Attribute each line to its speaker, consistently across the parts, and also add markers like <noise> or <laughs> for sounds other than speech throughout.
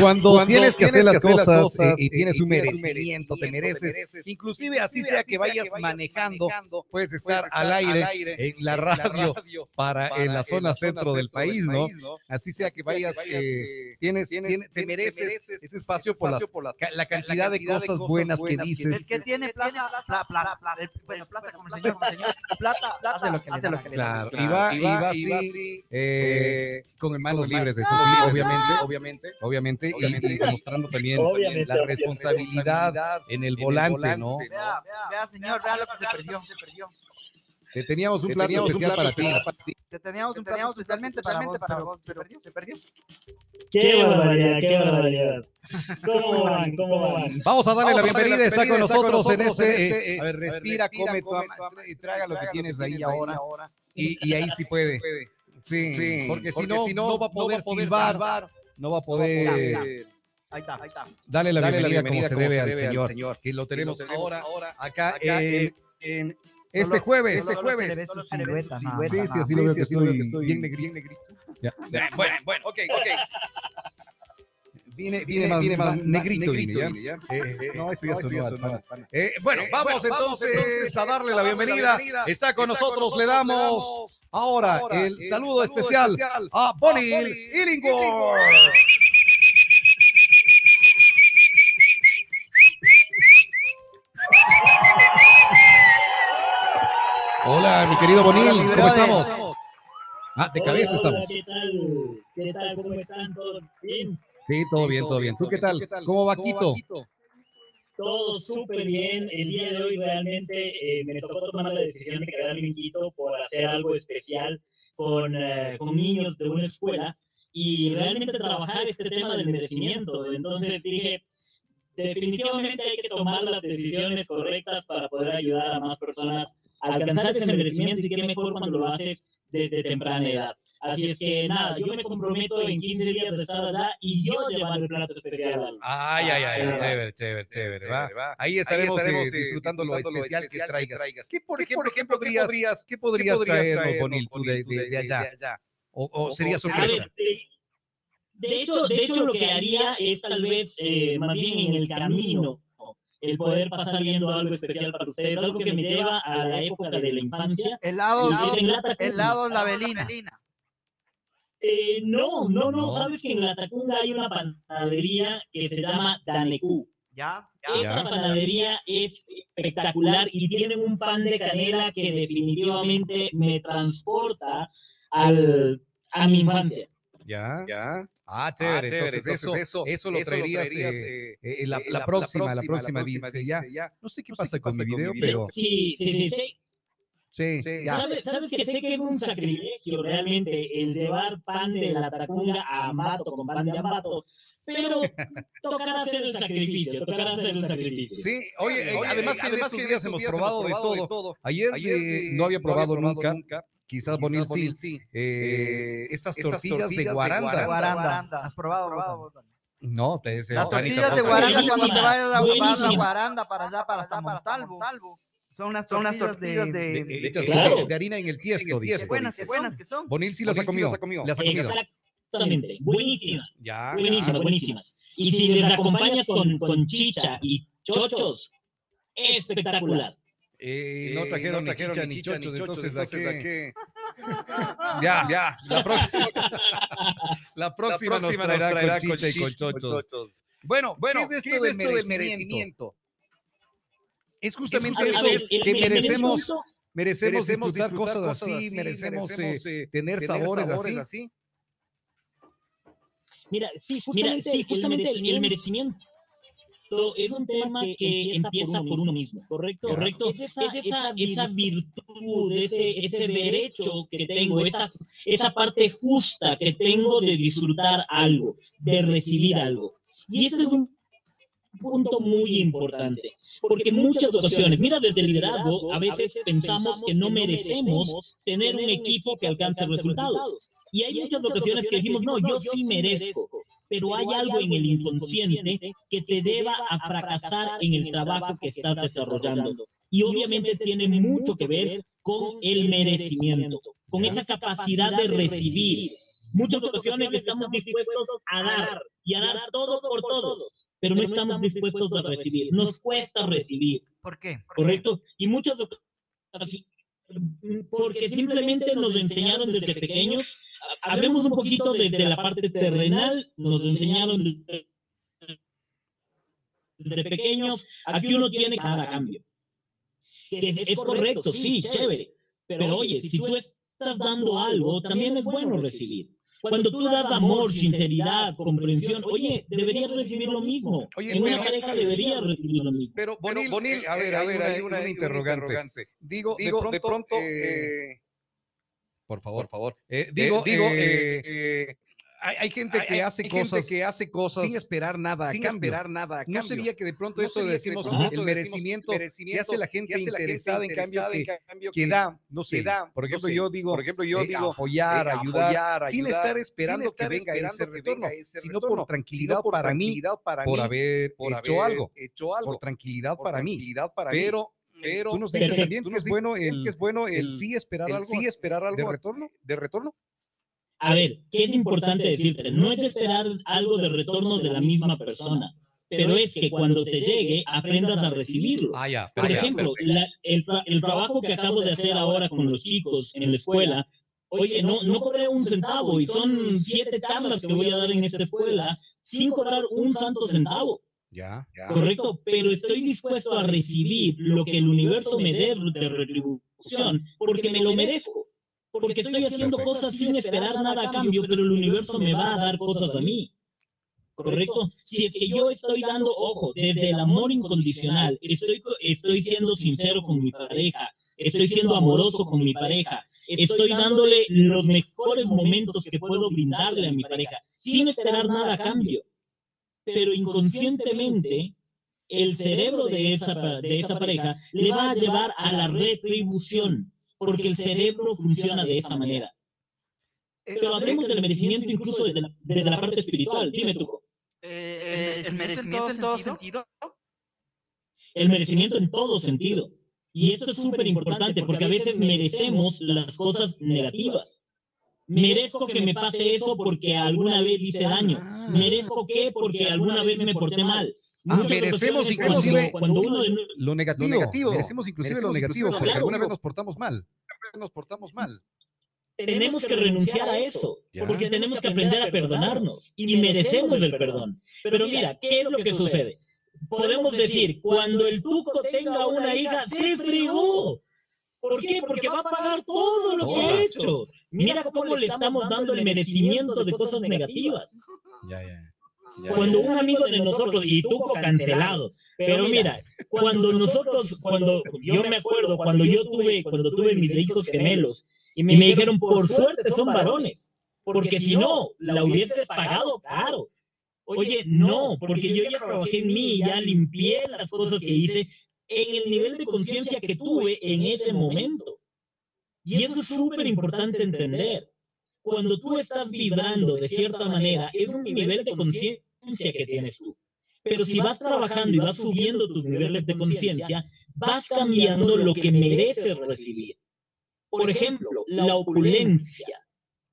Speaker 1: Cuando, tienes que hacer las cosas, eh, y, tienes un merecimiento, te mereces, inclusive así sea que vayas manejando, puedes estar al aire en la radio para en la zona centro del país, ¿no? Así sea que vayas, eh, tienes, te mereces ese espacio por la cantidad de cosas buenas que dices.
Speaker 2: El que tiene plaza, plaza, bueno, plaza como el señor, plata, hace lo que hace lo que
Speaker 1: Claro, y va, y va así, eh, con manos libres de eso, obviamente, obviamente, obviamente y, mostrando <laughs> también la responsabilidad en el volante, ¿no?
Speaker 2: Vea, vea, señor, vea lo que se perdió, se perdió.
Speaker 1: Te teníamos un plato especial para ti.
Speaker 2: Te teníamos un plato especialmente para vos, pero se perdió, se perdió.
Speaker 3: Qué barbaridad, qué barbaridad. <laughs> ¿Cómo van? ¿Cómo van?
Speaker 1: Vamos a darle la bienvenida, está con nosotros en este. Eh, a ver, respira, come, y traga lo que tienes ahí ahora. Y ahí sí puede. Sí, porque si no, no va a poder silbar no va a poder.
Speaker 2: Ahí está, ahí está.
Speaker 1: Dale la, bienvenida, como, se debe, al, señor, que lo tenemos, ahora, acá, en, este jueves. Este jueves. sí, sí, así lo veo que estoy bien negrito. <laughs> Bueno, bueno, ok, ok. Viene, viene, más, viene más, negrito, negrito viene, ¿ya? Eh, eh, no, eso ya sonó. Eh, bueno, vamos entonces a darle la bienvenida. Está con nosotros, le damos ahora el saludo especial a Bonnie Illingworth. Hola, mi querido Bonil, ¿cómo estamos? Ah, de cabeza estamos.
Speaker 3: ¿Qué tal? ¿Qué tal? ¿Cómo están? ¿Todo bien?
Speaker 1: Sí, todo bien, todo bien. ¿Tú qué tal? ¿Cómo va Quito?
Speaker 3: Todo súper bien. El día de hoy realmente eh, me tocó tomar la decisión de quedarme en Quito por hacer algo especial con, eh, con niños de una escuela y realmente trabajar este tema del merecimiento. Entonces dije, definitivamente hay que tomar las decisiones correctas para poder ayudar a más personas a alcanzar ese merecimiento y qué mejor cuando lo haces desde temprana edad. Así es que nada, yo me comprometo en 15 días de estar allá y yo llevar el plato especial.
Speaker 1: Ay, ay, ay, chévere, chévere, chévere. ¿va? Ahí estaremos, eh, eh, disfrutando, lo, especial que traigas. ¿Qué, por ejemplo, ¿qué podrías, qué podrías traer, Bonil, tú de, de, allá? ¿O, sería sorpresa?
Speaker 3: De hecho, de hecho, lo que haría es tal vez eh, más bien en el camino el poder pasar viendo algo especial para ustedes, algo que me lleva a la época de la infancia.
Speaker 2: Helados, helados la velina.
Speaker 3: Eh, no, no, no, sabes que en la Tacunga hay una panadería que se llama Danecú.
Speaker 2: Ya,
Speaker 3: Esta panadería es espectacular y tienen un pan de canela que definitivamente me transporta al, a mi infancia.
Speaker 1: Ya, ya. Ah, chévere. Ah, chévere. Entonces, eso, eso, eso, lo traerías, eh, eh, eh, la, la, la, próxima, la, próxima, la próxima, dice, ya. ya. No sé qué pasa, con, mi video, pero...
Speaker 3: Sí, sí, sí.
Speaker 1: Sí,
Speaker 3: ¿Sabes, ¿Sabes que sé que es un sacrilegio realmente el llevar pan de la Tacunga a Ambato con pan de Ambato? Pero <laughs> tocará hacer el sacrificio, tocará hacer el sacrificio.
Speaker 1: Sí, oye, además que además que días hemos probado de todo. Ayer, no había probado, nunca, quizás Bonil sí, eh, estas tortillas, de guaranda.
Speaker 2: guaranda. ¿Has probado? probado
Speaker 1: no, te deseo.
Speaker 2: Las tortillas de guaranda cuando te vayas a, a guaranda para allá, para hasta Montalvo. Son unas tortillas, de, de, de,
Speaker 1: de, de, harina en el tiesto.
Speaker 2: Qué buenas, qué buenas que son.
Speaker 1: Bonil sí las ha comido. Las ha comido.
Speaker 3: Exactamente, buenísimas. Ya. Buenísimas, buenísimas. Y si les acompañas con, con chicha y chochos, espectacular.
Speaker 1: Eh, no trajeron, no trajeron ni chicha ni chochos, entonces, entonces ¿a qué? <laughs> ya, ya. La próxima, la <laughs> próxima, la próxima nos traerá, nos traerá con chicha y con chochos. Bueno, bueno, ¿qué es esto, ¿qué es esto del merecimiento? Es justamente es, eso ver, que merecemos, merecemos, disfrutar, cosas, cosas así, merecemos, merecemos eh, tener, tener sabores, sabores así.
Speaker 3: Mira, sí, justamente, Mira, sí, justamente el, el, merecimiento es un tema que empieza por uno mismo, ¿correcto? ¿Correcto? Es esa, es esa, esa virtud, ese, ese derecho que tengo, esa, esa parte justa que tengo de disfrutar algo, de recibir algo. Y este es un punto muy importante, porque en muchas ocasiones, mira, desde el liderazgo, a veces pensamos que no merecemos tener un equipo que alcance resultados. Y hay muchas ocasiones que decimos, no, yo sí merezco, pero hay algo en el inconsciente que te lleva a fracasar en el trabajo que estás desarrollando. Y obviamente tiene mucho que ver con el merecimiento, con esa capacidad de recibir,
Speaker 4: Muchas ocasiones estamos dispuestos a dar y a dar todo por todos, pero no estamos dispuestos a recibir. Nos cuesta recibir.
Speaker 2: ¿Por qué?
Speaker 4: ¿Correcto? Y muchas porque simplemente nos enseñaron desde pequeños. Hablemos un poquito desde la parte terrenal, nos enseñaron desde pequeños a que uno tiene cada cambio. Que es, correcto, sí, chévere. Pero oye, si tú estás dando algo, también es bueno recibir. Cuando tú das amor, sinceridad, comprensión, oye, deberías recibir lo mismo. Oye, en una pareja deberías recibir lo mismo.
Speaker 1: Pero, Bonil, eh, a ver, a ver, hay una, interrogante. Digo, de pronto, eh, eh, por favor, por favor. digo, digo, hay, gente que hace cosas que hace cosas sin esperar nada sin esperar nada no sería que de pronto eso decimos el merecimiento, que hace la gente interesada en cambio que, da no sé da. por ejemplo yo digo por ejemplo yo digo apoyar ayudar sin estar esperando que venga ese retorno sino por tranquilidad para mí por haber hecho algo hecho algo por tranquilidad para mí. pero pero tú nos dices también que es bueno el, es bueno el, sí esperar algo sí esperar algo de retorno. de retorno
Speaker 4: a ver, ¿qué es importante decirte? No es esperar algo de retorno de la misma persona, pero es que cuando te llegue aprendas a recibirlo.
Speaker 1: Ah, ya,
Speaker 4: Por ejemplo, el, trabajo que acabo de hacer ahora con los chicos en la escuela, oye, no, no cobré un centavo y son siete charlas que voy a dar en esta escuela sin cobrar un santo centavo.
Speaker 1: Ya, ya.
Speaker 4: Correcto, pero estoy dispuesto a recibir lo que el universo me dé de retribución porque me lo merezco porque estoy haciendo cosas sin esperar nada a cambio, pero el universo me va a dar cosas a mí. ¿Correcto? Si es que yo estoy dando, ojo, desde el amor incondicional, estoy, estoy siendo sincero con mi pareja, estoy siendo amoroso con mi pareja, estoy dándole los mejores momentos que puedo brindarle a mi pareja, sin esperar nada a cambio. Pero inconscientemente, el cerebro de esa, de esa pareja le va a llevar a la retribución porque el cerebro funciona de esa manera. Pero hablemos del merecimiento incluso desde la, parte espiritual. Dime tú.
Speaker 2: Eh, ¿El merecimiento en todo sentido?
Speaker 4: El merecimiento en todo sentido. Y esto es súper importante porque a veces merecemos las cosas negativas. Merezco que me pase eso porque alguna vez hice daño. Ah. Merezco que porque alguna vez me porté mal.
Speaker 1: Ah, merecemos inclusive cuando, uno lo, negativo, Merecemos inclusive lo negativo porque alguna vez nos portamos mal. Nos portamos mal.
Speaker 4: Tenemos que renunciar a eso, porque tenemos que aprender a perdonarnos y merecemos el perdón. Pero mira, ¿qué es lo que sucede? Podemos decir, cuando el tuco tenga una hija, se fregó. ¿Por qué? Porque va a pagar todo lo que ha hecho. Mira cómo le estamos dando el merecimiento de cosas negativas.
Speaker 1: Ya, ya
Speaker 4: cuando un amigo de nosotros, y tú cancelado, pero mira, cuando nosotros, cuando yo me acuerdo, cuando yo tuve, cuando tuve mis hijos gemelos, y me dijeron, por suerte son varones, porque si no, la hubieses pagado caro. Oye, no, porque yo ya trabajé en mí, ya limpié las cosas que hice en el nivel de conciencia que tuve en ese momento. Y eso es súper importante entender cuando tú estás vibrando de cierta manera, es un nivel de conciencia que tienes tú. Pero si vas trabajando y vas subiendo tus niveles de conciencia, vas cambiando lo que mereces recibir. Por ejemplo, la opulencia.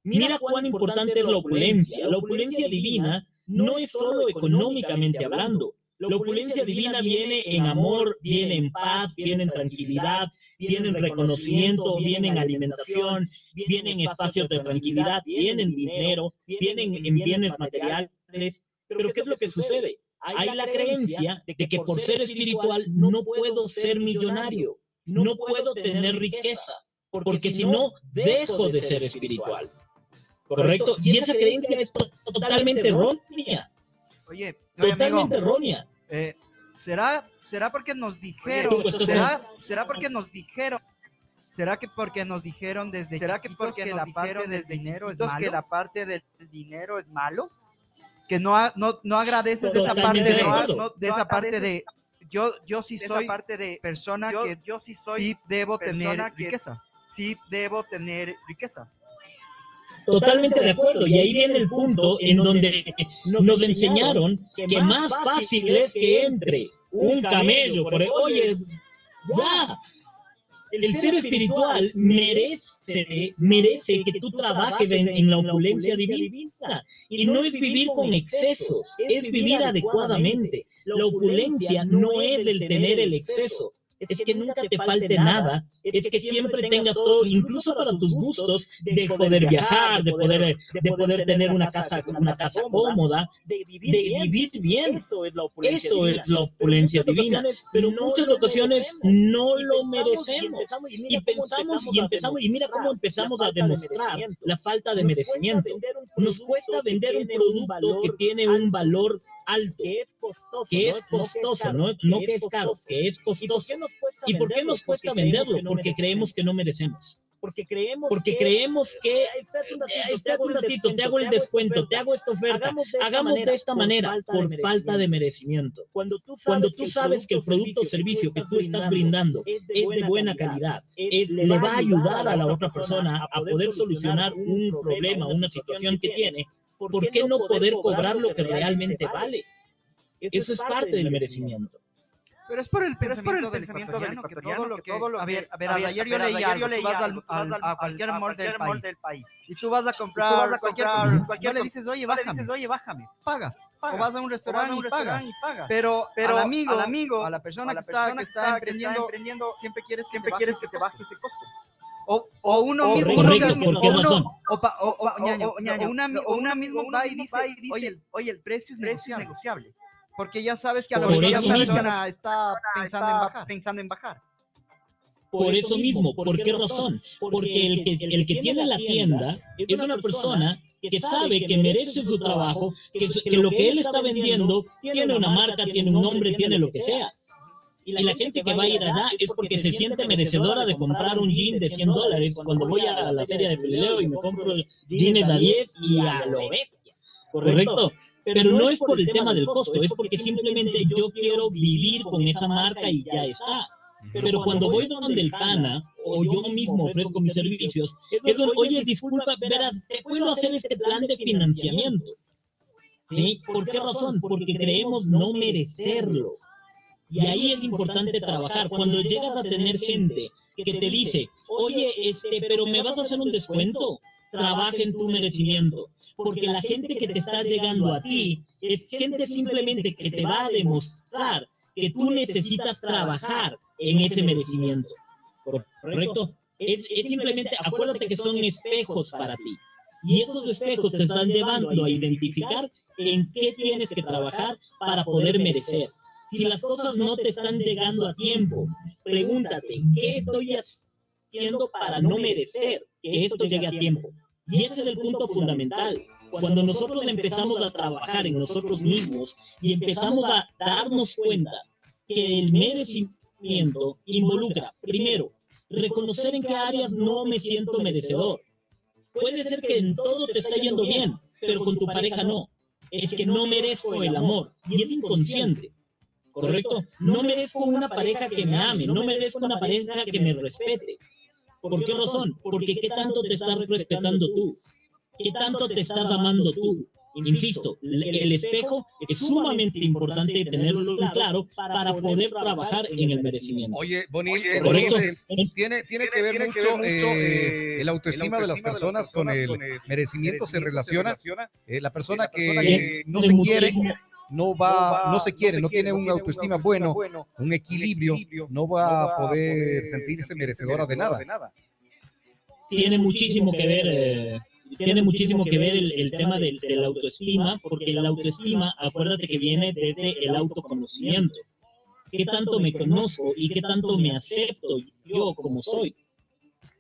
Speaker 4: Mira cuán importante es la opulencia. La opulencia divina no es solo económicamente hablando, la opulencia divina viene en amor, viene en paz, viene en tranquilidad, viene en reconocimiento, viene en alimentación, viene en espacios de tranquilidad, viene en dinero, viene en bienes materiales. Pero ¿qué es lo que sucede? Hay la creencia de que por ser espiritual no puedo ser millonario, no puedo tener riqueza, porque si no, dejo de ser espiritual. ¿Correcto? Y esa creencia es totalmente errónea.
Speaker 2: Oye,
Speaker 4: totalmente errónea.
Speaker 2: Eh, ¿será, ¿Será porque nos dijeron? ¿será, ¿Será porque nos dijeron? ¿Será que porque nos dijeron desde ¿Será que porque la parte del dinero es malo? que la parte del dinero es malo? Que no, no, no agradeces de esa parte de, de esa parte de yo yo sí soy parte de persona que yo sí soy sí debo tener riqueza. Sí debo tener riqueza.
Speaker 4: Totalmente de acuerdo. Y ahí viene el punto en donde nos enseñaron que más fácil es que entre un camello por oye, ya. El ser espiritual merece, merece que tú trabajes en, la opulencia divina. Y no es vivir con excesos, es vivir adecuadamente. La opulencia no es el tener el exceso, es que nunca te falte nada, es que siempre tengas todo, incluso para tus gustos, de poder viajar, de poder, de poder tener una casa, una casa cómoda, de vivir bien. Eso es la opulencia divina. Pero en muchas ocasiones no lo merecemos. Y pensamos y empezamos, y mira cómo empezamos a demostrar la falta de merecimiento. Nos cuesta vender un producto que tiene un valor alto, que es costoso, que es costoso, no, no que es caro, que es costoso. ¿Y por qué nos cuesta venderlo? Porque creemos que no merecemos. Porque creemos porque que, creemos que espérate un ratito, te hago el descuento, te hago esta oferta, hagamos de esta manera, por falta de merecimiento. Cuando tú sabes que el producto o servicio que tú estás brindando es de buena calidad, le va a ayudar a la otra persona a poder solucionar un problema, una situación que tiene, ¿por qué no poder cobrar lo que realmente vale? Eso es parte del merecimiento.
Speaker 2: Pero es por el pensamiento, del, ecuatoriano, que todo lo que... a ver, a ver, ayer yo leí algo, tú vas al, a cualquier mall del país y tú vas a comprar, vas a cualquier, cualquier le dices, oye, bájame, dices, oye, bájame, pagas, o vas a un restaurante, y, pagas. Pero, pero al amigo, al amigo, a la persona, que, está, que está emprendiendo, siempre quieres, siempre quieres que te baje ese costo. O, o uno mismo. O, una, mismo va y dice, oye, oye, el precio es negociable. Porque ya sabes que a lo mejor esa persona está pensando, en bajar, pensando en bajar.
Speaker 4: Por eso mismo, ¿por qué razón? Porque el que, el que tiene la tienda es una persona que sabe que merece su trabajo, que, que lo que él está vendiendo tiene una marca, tiene un nombre, tiene lo que sea. Y la, gente que va a ir allá es porque se siente merecedora de comprar un jean de 100 dólares. Cuando voy a la feria de Pelileo y me compro jeans a 10 y a lo bestia. ¿Correcto? Pero no es por el tema del costo, es porque simplemente yo quiero vivir con esa marca y ya está. Pero cuando voy donde el pana o yo mismo ofrezco mis servicios, es donde, oye, disculpa, verás, te puedo hacer este plan de financiamiento. ¿Sí? ¿Por qué razón? Porque creemos no merecerlo. Y ahí es importante trabajar. Cuando llegas a tener gente que te dice, oye, este, pero me vas a hacer un descuento, trabaja en tu merecimiento. Porque la gente que te está llegando a ti es gente simplemente que te va a demostrar que tú necesitas trabajar en ese merecimiento. ¿Correcto? Es, es simplemente, acuérdate que son espejos para ti. Y esos espejos te están llevando a identificar en qué tienes que trabajar para poder merecer. Si las cosas no te están llegando a tiempo, pregúntate, ¿qué estoy haciendo para no merecer que esto llegue a tiempo? Y ese es el punto fundamental. Cuando nosotros empezamos a trabajar en nosotros mismos y empezamos a darnos cuenta que el merecimiento involucra, primero, reconocer en qué áreas no me siento merecedor. Puede ser que en todo te está yendo bien, pero con tu pareja no. Es que no merezco el amor y es inconsciente. ¿Correcto? No merezco una pareja que me ame, no merezco una pareja que me respete. ¿Por qué razón? Porque ¿qué tanto te estás respetando tú? ¿Qué tanto te estás amando tú? Insisto, el espejo es sumamente importante tenerlo claro para poder trabajar en el merecimiento.
Speaker 1: Oye, Bonil, tiene, tiene que ver mucho eh, eh, el autoestima de las personas con el merecimiento se relaciona. Eh, la persona que no se quiere no va, no se quiere, no tiene una autoestima bueno, un equilibrio, no va a poder sentirse merecedora de nada.
Speaker 4: Tiene muchísimo que ver, eh, tiene muchísimo que ver el, tema de, la autoestima, porque la autoestima, acuérdate que viene desde el autoconocimiento. ¿Qué tanto me conozco y qué tanto me acepto yo como soy?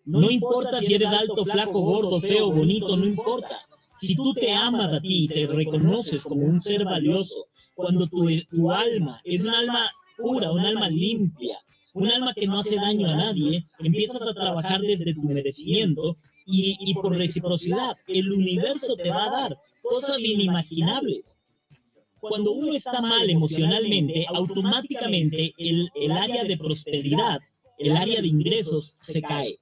Speaker 4: No importa si eres alto, flaco, gordo, feo, bonito, no importa si tú te amas a ti y te reconoces como un ser valioso, cuando tu, tu alma es un alma pura, un alma limpia, un alma que no hace daño a nadie, empiezas a trabajar desde tu merecimiento y, y por reciprocidad, el universo te va a dar cosas inimaginables. Cuando uno está mal emocionalmente, automáticamente el, el área de prosperidad, el área de ingresos se cae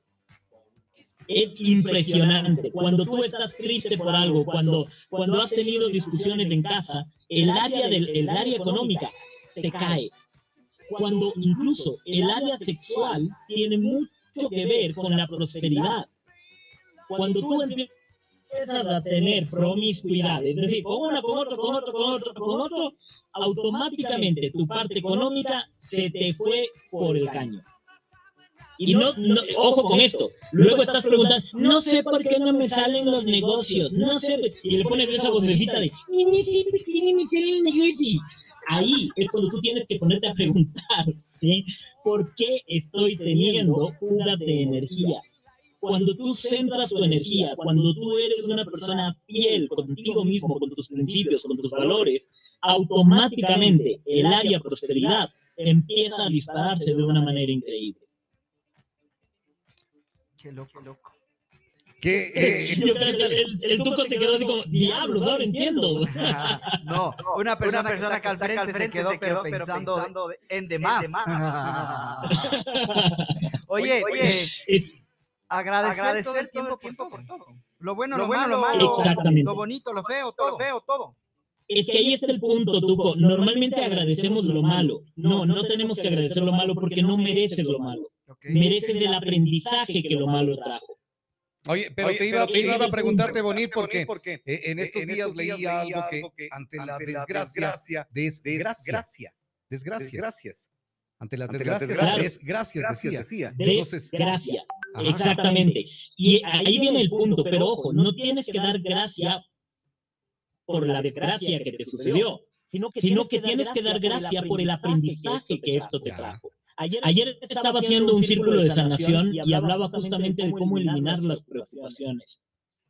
Speaker 4: es impresionante. Cuando tú estás triste por algo, cuando, cuando has tenido discusiones en casa, el área, del, el área económica se cae. Cuando incluso el área sexual tiene mucho que ver con la prosperidad. Cuando tú empiezas a tener promiscuidad, es decir, con una, con otro, con otro, con otro, con otro, automáticamente tu parte económica se te fue por el caño. Y no, ojo con esto. Luego estás preguntando, no sé por qué no me salen los negocios, no sé. Y le pones esa vocecita de, ni siempre tiene me salen negocios. Ahí es cuando tú tienes que ponerte a preguntar, <laughs> ¿sí? ¿Por qué estoy teniendo fugas de energía? Cuando tú centras tu energía, cuando tú eres una persona fiel contigo mismo, con tus principios, con tus valores, automáticamente el área prosperidad empieza a dispararse de una manera increíble.
Speaker 2: Qué loco, loco.
Speaker 4: Que, eh, yo creo que el, el, tuco se quedó así como, diablos, ahora entiendo. <laughs>
Speaker 2: no, <laughs> una persona, una persona que, al frente, frente se quedó, se quedó pero pensando, pensando en demás. En demás. <laughs> oye, oye, es, agradecer, agradecer todo el tiempo, tiempo por todo. Lo bueno, lo, lo bueno, lo malo,
Speaker 4: Exactamente.
Speaker 2: lo bonito, lo feo, todo, lo feo, todo.
Speaker 4: Es que ahí está el punto, Tuco. Normalmente agradecemos lo malo. No, no tenemos que agradecer lo malo porque no mereces lo malo. Okay. Mereces el aprendizaje que lo malo trajo.
Speaker 1: Oye, pero, Oye, te, iba, te, iba, a preguntarte, Bonir, porque, porque eh, en estos en días estos leí algo que, que ante la desgracia, desgracia, desgracia, desgracias, ante las desgracias, desgracias, gracias, decía.
Speaker 4: Entonces, gracia, exactamente. Y ahí viene el punto, pero ojo, no tienes que dar gracia por la desgracia que te sucedió, sino que, sino que tienes que dar gracia por el aprendizaje que esto te trajo. Ayer, estaba haciendo un círculo de sanación y hablaba justamente de cómo eliminar las preocupaciones.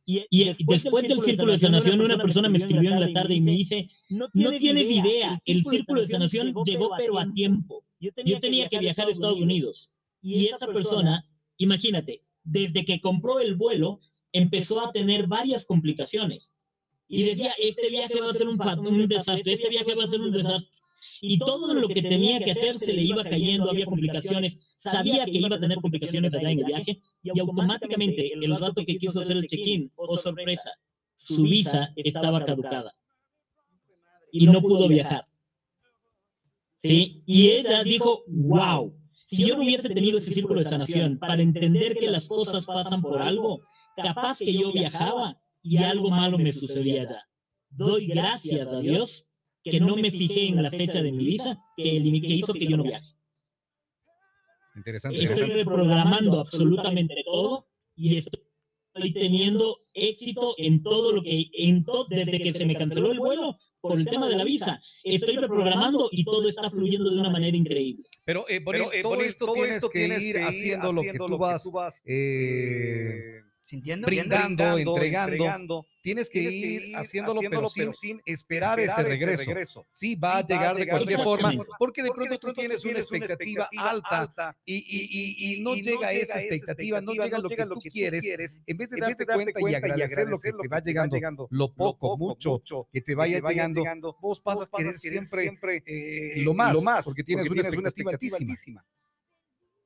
Speaker 4: Y, después del círculo de sanación, una persona me escribió en la tarde y me dice, no tienes idea, el círculo de sanación llegó pero a tiempo. Yo tenía que viajar a Estados Unidos. Y esa persona, imagínate, desde que compró el vuelo, empezó a tener varias complicaciones. Y decía, este viaje va a ser un, un desastre, este viaje va a ser un desastre y todo lo que tenía que hacer se le iba cayendo, había complicaciones, sabía que iba a tener complicaciones allá en el viaje y automáticamente el rato que quiso hacer el check-in, oh sorpresa, su visa estaba caducada y no pudo viajar. ¿Sí? Y ella dijo, wow, si yo no hubiese tenido ese círculo de sanación para entender que las cosas pasan por algo, capaz que yo viajaba y algo malo me sucedía allá. Doy gracias a Dios que no me fijé en la fecha de mi visa que, que hizo que yo no viaje.
Speaker 1: Interesante.
Speaker 4: Estoy reprogramando absolutamente todo y estoy teniendo éxito en todo lo que, en todo, desde que se me canceló el vuelo por el tema de la visa. Estoy reprogramando y todo está fluyendo de una manera increíble.
Speaker 1: Pero, eh, Pero eh, todo, esto, todo tienes, esto que tienes ir haciendo, lo que tú vas, eh,
Speaker 2: sintiendo,
Speaker 1: brindando, entregando, entregando, tienes que, tienes ir, ir haciéndolo, haciéndolo pero, sin, sin esperar, esperar, ese regreso. Ese regreso. Sí, va sí, a llegar de cualquier forma, porque de pronto tú tienes una expectativa, alta, alta y, y, y, no, llega esa expectativa, no llega lo que tú quieres, en vez de darte cuenta y agradecer lo que te va llegando, lo poco, mucho que te vaya llegando, vos pasas a querer siempre lo más, porque tienes una expectativa altísima.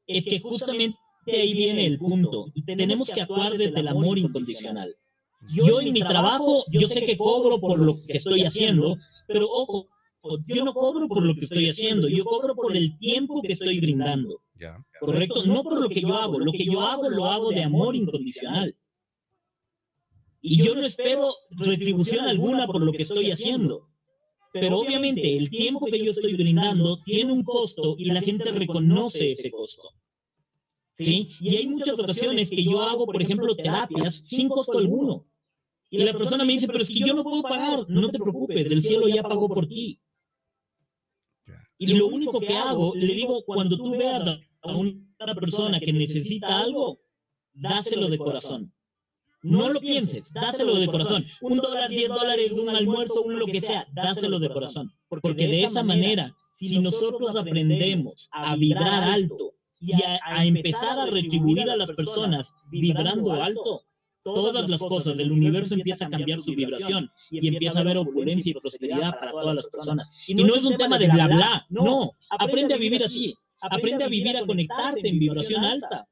Speaker 4: Es que justamente ahí viene el punto. Tenemos que actuar desde el amor incondicional. Yo en mi trabajo, yo sé que cobro por lo que estoy haciendo, pero ojo, yo no cobro por lo que estoy haciendo, yo cobro por el tiempo que estoy brindando. ¿Correcto? No por lo que yo hago, lo que yo hago lo hago de amor incondicional. Y yo no espero retribución alguna por lo que estoy haciendo. Pero obviamente el tiempo que yo estoy brindando tiene un costo y la gente reconoce ese costo. ¿Sí? Y hay muchas ocasiones que yo hago, por ejemplo, terapias sin costo alguno. Y la persona me dice, pero es que yo no puedo pagar. No te preocupes, el cielo ya pagó por ti. Y lo único que hago, le digo, cuando tú veas a una persona que necesita algo, dáselo de corazón. No lo pienses, dáselo de corazón. Un dólar, diez dólares, un almuerzo, un lo que sea, dáselo de corazón. Porque de esa manera, si nosotros aprendemos a vibrar alto, y a, empezar a retribuir a las personas vibrando alto, todas las cosas del universo empieza a cambiar su vibración y empieza a haber opulencia y prosperidad para todas las personas. Y no es un tema de bla bla, no, aprende a vivir así, aprende a vivir a conectarte en vibración alta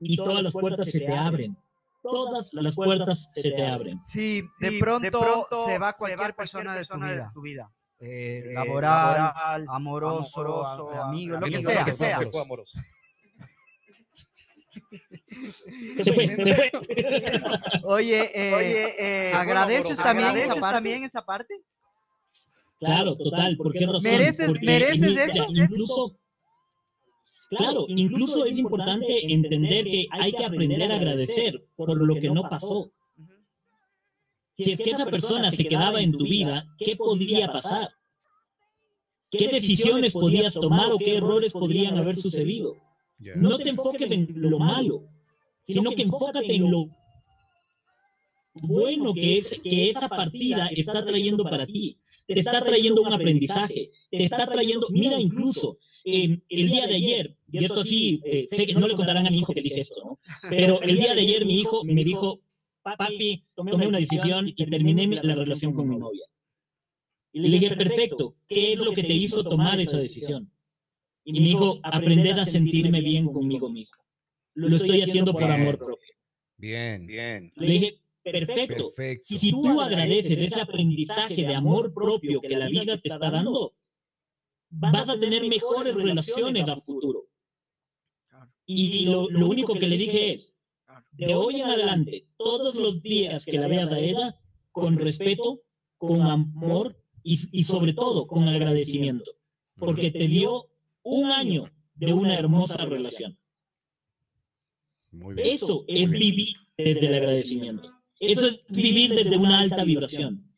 Speaker 4: y todas las puertas se te abren. Todas las puertas se te abren.
Speaker 2: Sí, de pronto, se va cualquier persona de tu vida. Eh, laboral, amoroso, amigo, lo que sea.
Speaker 4: Se fue, se fue.
Speaker 2: Oye, eh, Oye eh, ¿agradeces, también, esa parte? también esa parte?
Speaker 4: Claro, total. ¿Por qué razón?
Speaker 2: ¿Mereces, ¿mereces eso?
Speaker 4: Incluso, claro, incluso es importante entender que hay que aprender a agradecer por lo que no pasó. Si es que esa persona se quedaba en tu vida, ¿qué podría pasar? ¿Qué decisiones podías tomar o qué errores podrían haber sucedido? No te enfoques en lo malo, sino que enfócate en lo bueno que, es, que esa partida está trayendo para ti. Te está trayendo un aprendizaje, te está trayendo, mira incluso, el día de ayer, y esto sí, eh, sé que no le contarán a mi hijo que dije esto, ¿no? Pero el día de ayer mi hijo me dijo, papi, tomé una decisión y terminé la relación con mi novia. Y le dije, perfecto, ¿qué es lo que te hizo tomar esa decisión? Y me dijo, aprender a sentirme bien conmigo mismo. Lo estoy haciendo por amor propio.
Speaker 1: Bien, bien.
Speaker 4: Le dije, perfecto. Si tú agradeces ese aprendizaje de amor propio que la vida te está dando, vas a tener mejores relaciones a futuro. Y lo, lo único que le dije es, de hoy en adelante, todos los días que la veas a ella, con respeto, con amor y, sobre todo con agradecimiento, porque te dio un año de una hermosa relación. Eso es vivir desde el agradecimiento. Eso es vivir desde una alta vibración.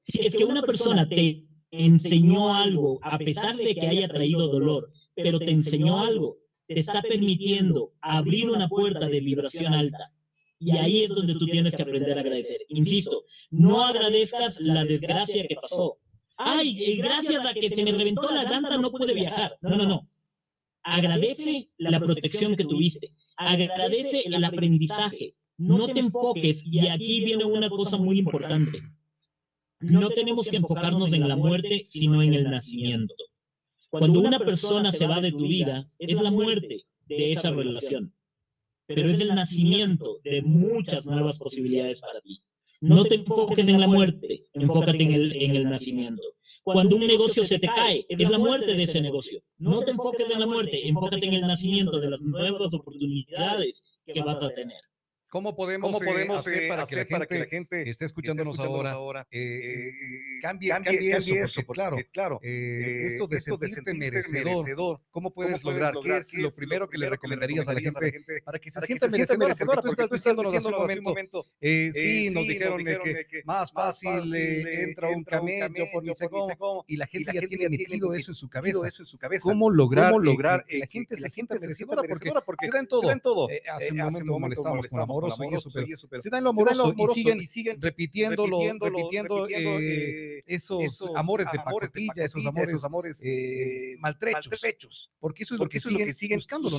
Speaker 4: Si es que una persona te enseñó algo, a pesar de que haya traído dolor, pero te enseñó algo, te está permitiendo abrir una puerta de vibración alta. Y ahí es donde tú tienes que aprender a agradecer. Insisto, no agradezcas la desgracia que pasó, ay, gracias a que se me reventó la llanta no pude viajar. No, no, no. Agradece la protección que tuviste. Agradece el aprendizaje. No te enfoques, y aquí viene una cosa muy importante. No tenemos que enfocarnos en la muerte, sino en el nacimiento. Cuando una persona se va de tu vida, es la muerte de esa relación, pero es el nacimiento de muchas nuevas posibilidades para ti. No te enfoques en la muerte, enfócate en el, en el nacimiento. Cuando un negocio se te cae, es la muerte de ese negocio. No te enfoques en la muerte, enfócate en el nacimiento de las nuevas oportunidades que vas a tener.
Speaker 1: ¿Cómo podemos, ¿Cómo podemos hacer, eh, para, que la para, que la gente, esté escuchándonos, ahora, ahora eh, eh, cambie, cambie, cambie, eso, porque, claro, claro esto de esto sentirte merecedor, merecedor, ¿cómo puedes ¿cómo lograr? ¿Qué es lo primero que le recomendarías a la gente para que se sienta merecedora? Porque tú estás diciéndonos hace un momento, sí, nos dijeron que más fácil entra un camello por no sé cómo, y la gente ya tiene metido eso en su cabeza. ¿Cómo lograr que la gente se sienta merecedora? Porque se da en todo. Hace un momento molestamos con amor se dan lo amoroso, y, siguen, repitiéndolo, repitiendo, eh, esos, amores de pacotilla, esos amores, esos amores eh, maltrechos, porque eso es lo que, siguen, buscando.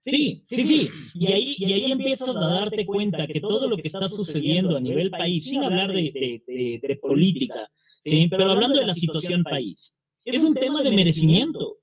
Speaker 4: Sí, sí, sí. Y ahí, y ahí empiezas a darte cuenta que todo lo que está sucediendo a nivel país, sin hablar de, de política, ¿sí? pero hablando de la situación país, es un tema de merecimiento.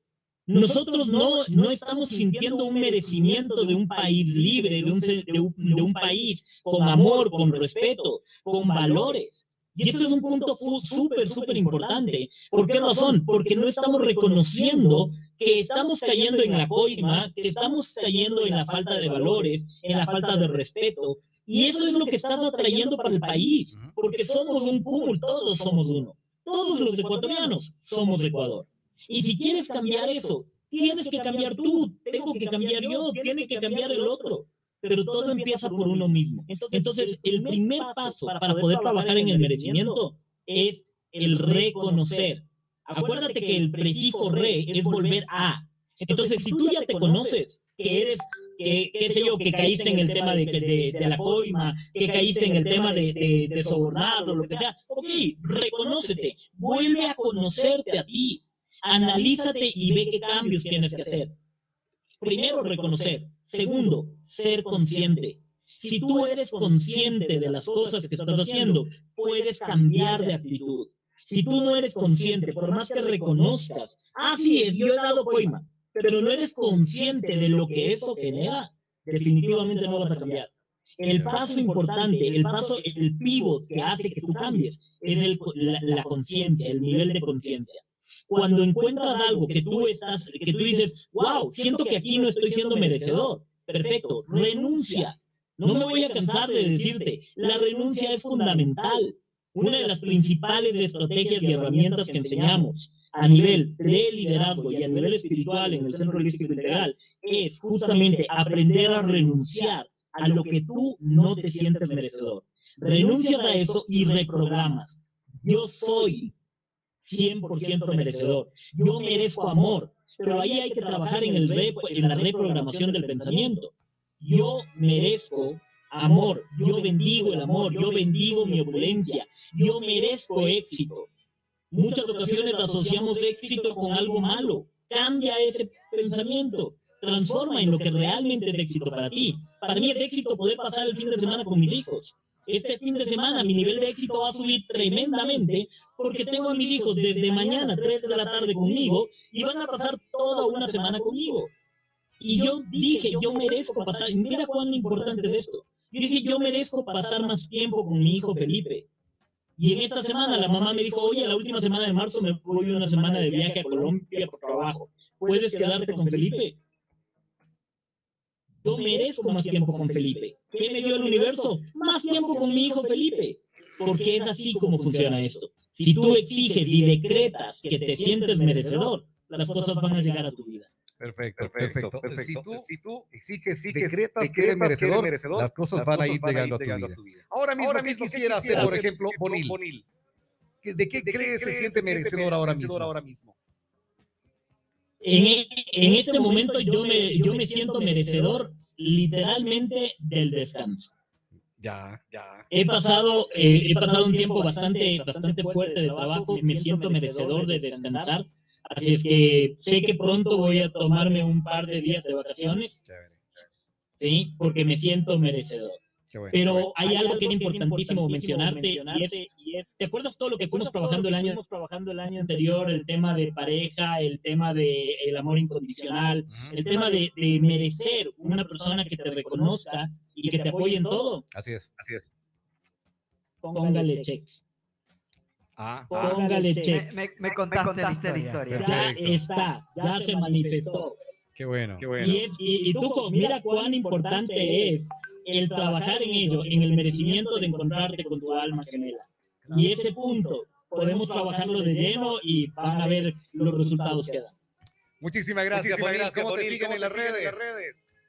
Speaker 4: Nosotros no, no estamos sintiendo un merecimiento de un país libre, de un, de un, país con amor, con respeto, con valores. Y esto es un punto súper, súper importante. ¿Por qué razón? Porque no estamos reconociendo que estamos cayendo en la coima, que estamos cayendo en la falta de valores, en la falta de respeto. Y eso es lo que estás atrayendo para el país, porque somos un cúmulo, todos somos uno. Todos los ecuatorianos somos Ecuador. Y si quieres cambiar eso, tienes que cambiar tú, tengo que cambiar yo, tiene que cambiar el otro. Pero todo empieza por uno mismo. Entonces, el primer paso para poder trabajar en el merecimiento es el reconocer. Acuérdate que el prefijo re es volver a. Entonces, si tú ya te conoces, que eres, que, qué sé yo, que caíste en el tema de, de, la coima, que caíste en el tema de, de, de sobornar o lo que sea, ok, reconócete, vuelve a conocerte a ti, analízate y ve qué cambios tienes que hacer. Primero, reconocer. Segundo, ser consciente. Si tú eres consciente de las cosas que estás haciendo, puedes cambiar de actitud. Si tú no eres consciente, por más que reconozcas, así es, yo he dado coima, pero no eres consciente de lo que eso genera, definitivamente no vas a cambiar. El paso importante, el paso, el pivot que hace que tú cambies, es la conciencia, el nivel de conciencia. Cuando encuentras algo que tú estás, que tú dices, wow, siento que aquí no estoy siendo merecedor. Perfecto, renuncia. No me voy a cansar de decirte, la renuncia es fundamental. Una de las principales estrategias y herramientas que enseñamos a nivel de liderazgo y a nivel espiritual en el Centro Holístico Integral es justamente aprender a renunciar a lo que tú no te sientes merecedor. Renuncias a eso y reprogramas. Yo soy 100% merecedor. Yo merezco amor. Pero ahí hay que trabajar en, el en la reprogramación del pensamiento. Yo merezco amor, yo bendigo el amor, yo bendigo mi opulencia, yo merezco éxito. Muchas ocasiones asociamos éxito con algo malo. Cambia ese pensamiento, transforma en lo que realmente es éxito para ti. Para mí es éxito poder pasar el fin de semana con mis hijos. Este fin de semana mi nivel de éxito va a subir tremendamente porque tengo a mis hijos desde mañana, 3 de la tarde conmigo y van a pasar toda una semana conmigo. Y yo dije, yo merezco pasar, mira cuán importante es esto. Yo dije, yo merezco pasar más tiempo con mi hijo Felipe. Y en esta semana la mamá me dijo, oye, la última semana de marzo me voy una semana de viaje a Colombia por trabajo. ¿Puedes quedarte con Felipe? Yo merezco más tiempo con Felipe. ¿Qué me dio el universo? Más tiempo con mi hijo Felipe. Porque es así como funciona esto. Si tú exiges y decretas que te sientes merecedor, las cosas van a llegar a tu vida.
Speaker 1: Perfecto, perfecto, perfecto. Si, tú, exiges, decretas, que eres merecedor, las cosas van a ir llegando, a, tu vida. Ahora mismo, ahora mismo quisiera hacer, por ejemplo, Bonil? ¿De qué, crees se siente merecedor ahora mismo? Ahora mismo?
Speaker 4: En, e, en, este momento yo me, yo me siento merecedor literalmente del descanso.
Speaker 1: Ya, ya.
Speaker 4: He pasado, eh, he pasado un tiempo bastante, bastante fuerte de trabajo, me siento merecedor de descansar Así es que sé que pronto voy a tomarme un par de días de vacaciones. Sí, porque me siento merecedor. Pero hay algo que es importantísimo mencionarte, y, es, ¿te acuerdas todo lo que fuimos trabajando el año, trabajando el año anterior? El tema de pareja, el tema de el amor incondicional, el tema de, de, merecer una persona que te reconozca y que te apoye en todo.
Speaker 1: Así es, así es.
Speaker 4: Póngale check.
Speaker 1: Ah,
Speaker 4: Póngale check.
Speaker 2: Me, me, contaste, la historia.
Speaker 4: Ya está, ya se manifestó.
Speaker 1: Qué bueno, qué bueno.
Speaker 4: Y, y, tú, mira cuán importante es el trabajar en ello, en el merecimiento de encontrarte con tu alma gemela. Y ese punto podemos trabajarlo de lleno y van a ver los resultados que dan.
Speaker 1: Muchísimas gracias, Muchísimas ¿Cómo, te siguen en las redes?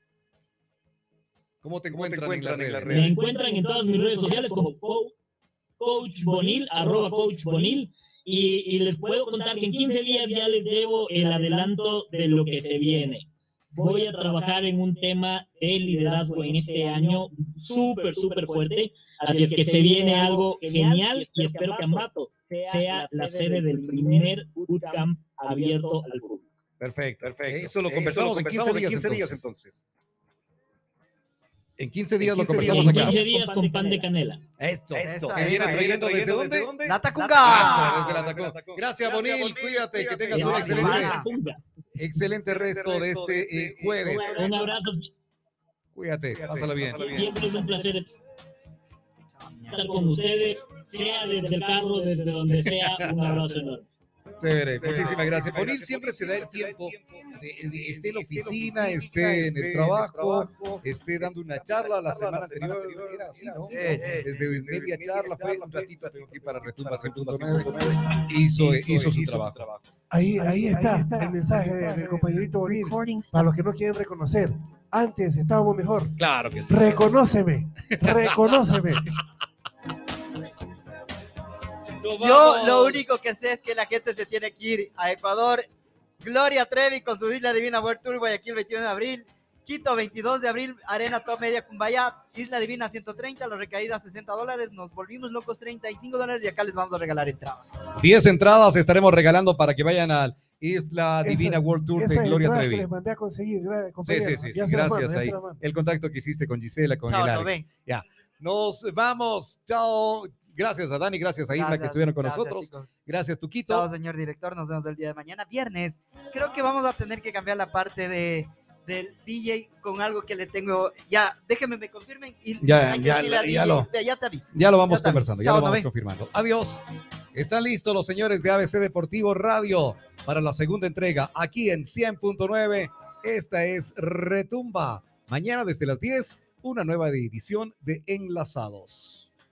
Speaker 1: ¿Cómo te encuentran, en, las redes?
Speaker 4: Me encuentran en todas mis redes sociales como Coach Bonil, arroba Coach Bonil, y, les puedo contar que en 15 días ya les llevo el adelanto de lo que se viene. Voy a trabajar en un tema de liderazgo en este año súper, súper fuerte, así es que se viene algo genial y espero que Ambato sea la sede del primer bootcamp abierto al público.
Speaker 1: Perfecto, perfecto. Eso lo conversamos, en 15 días entonces. En 15 días lo conversamos
Speaker 4: acá. En 15 días con pan de canela.
Speaker 1: Esto. Esto. ¿Que vienes trayendo desde dónde?
Speaker 2: La Tacunga.
Speaker 1: Desde la Tacunga. Gracias, Bonil. Cuídate, que tengas un excelente, excelente resto de este eh, jueves.
Speaker 4: Un abrazo.
Speaker 1: Cuídate, pásala bien.
Speaker 4: Siempre es un placer estar con ustedes, sea desde el carro, desde donde sea. Un abrazo enorme.
Speaker 1: Chévere, muchísimas gracias. Bonil siempre se da el tiempo esté en la oficina, esté en el trabajo, esté dando una charla. La semana anterior era así, ¿no? Desde media charla fue un ratito, tengo que ir para Retumbas Hizo, hizo su trabajo.
Speaker 5: Ahí, ahí está el mensaje del compañerito Bonil. A los que no quieren reconocer, antes estábamos mejor.
Speaker 1: Claro que sí.
Speaker 5: Reconóceme, <laughs> reconóceme.
Speaker 2: Yo lo único que sé es que la gente se tiene que ir a Ecuador Gloria Trevi con su Isla Divina World Tour Guayaquil 21 de abril. Quito 22 de abril, Arena Top Media Cumbaya, Isla Divina 130, los recaídas 60 dólares, nos volvimos locos 35 dólares y acá les vamos a regalar entradas.
Speaker 1: 10 entradas estaremos regalando para que vayan al Isla Divina World Tour de Gloria Trevi. Que
Speaker 5: les mandé a conseguir,
Speaker 1: sí, sí, sí, gracias ahí. El contacto que hiciste con Gisela, con el Alex. Ya. Nos vamos. Chao. Gracias a Dani, gracias a Isla que estuvieron con nosotros. Gracias, Tuquito.
Speaker 2: Chao, señor director. Nos vemos el día de mañana, viernes. Creo que vamos a tener que cambiar la parte de, del DJ con algo que le tengo. Ya, déjenme me confirmen. Y
Speaker 1: ya, ya, ya, lo,
Speaker 2: ya te aviso.
Speaker 1: Ya lo vamos conversando, ya lo vamos confirmando. Adiós.
Speaker 6: Están listos los señores de ABC Deportivo Radio para la segunda entrega aquí en 100.9. Esta es Retumba. Mañana desde las 10, una nueva edición de Enlazados.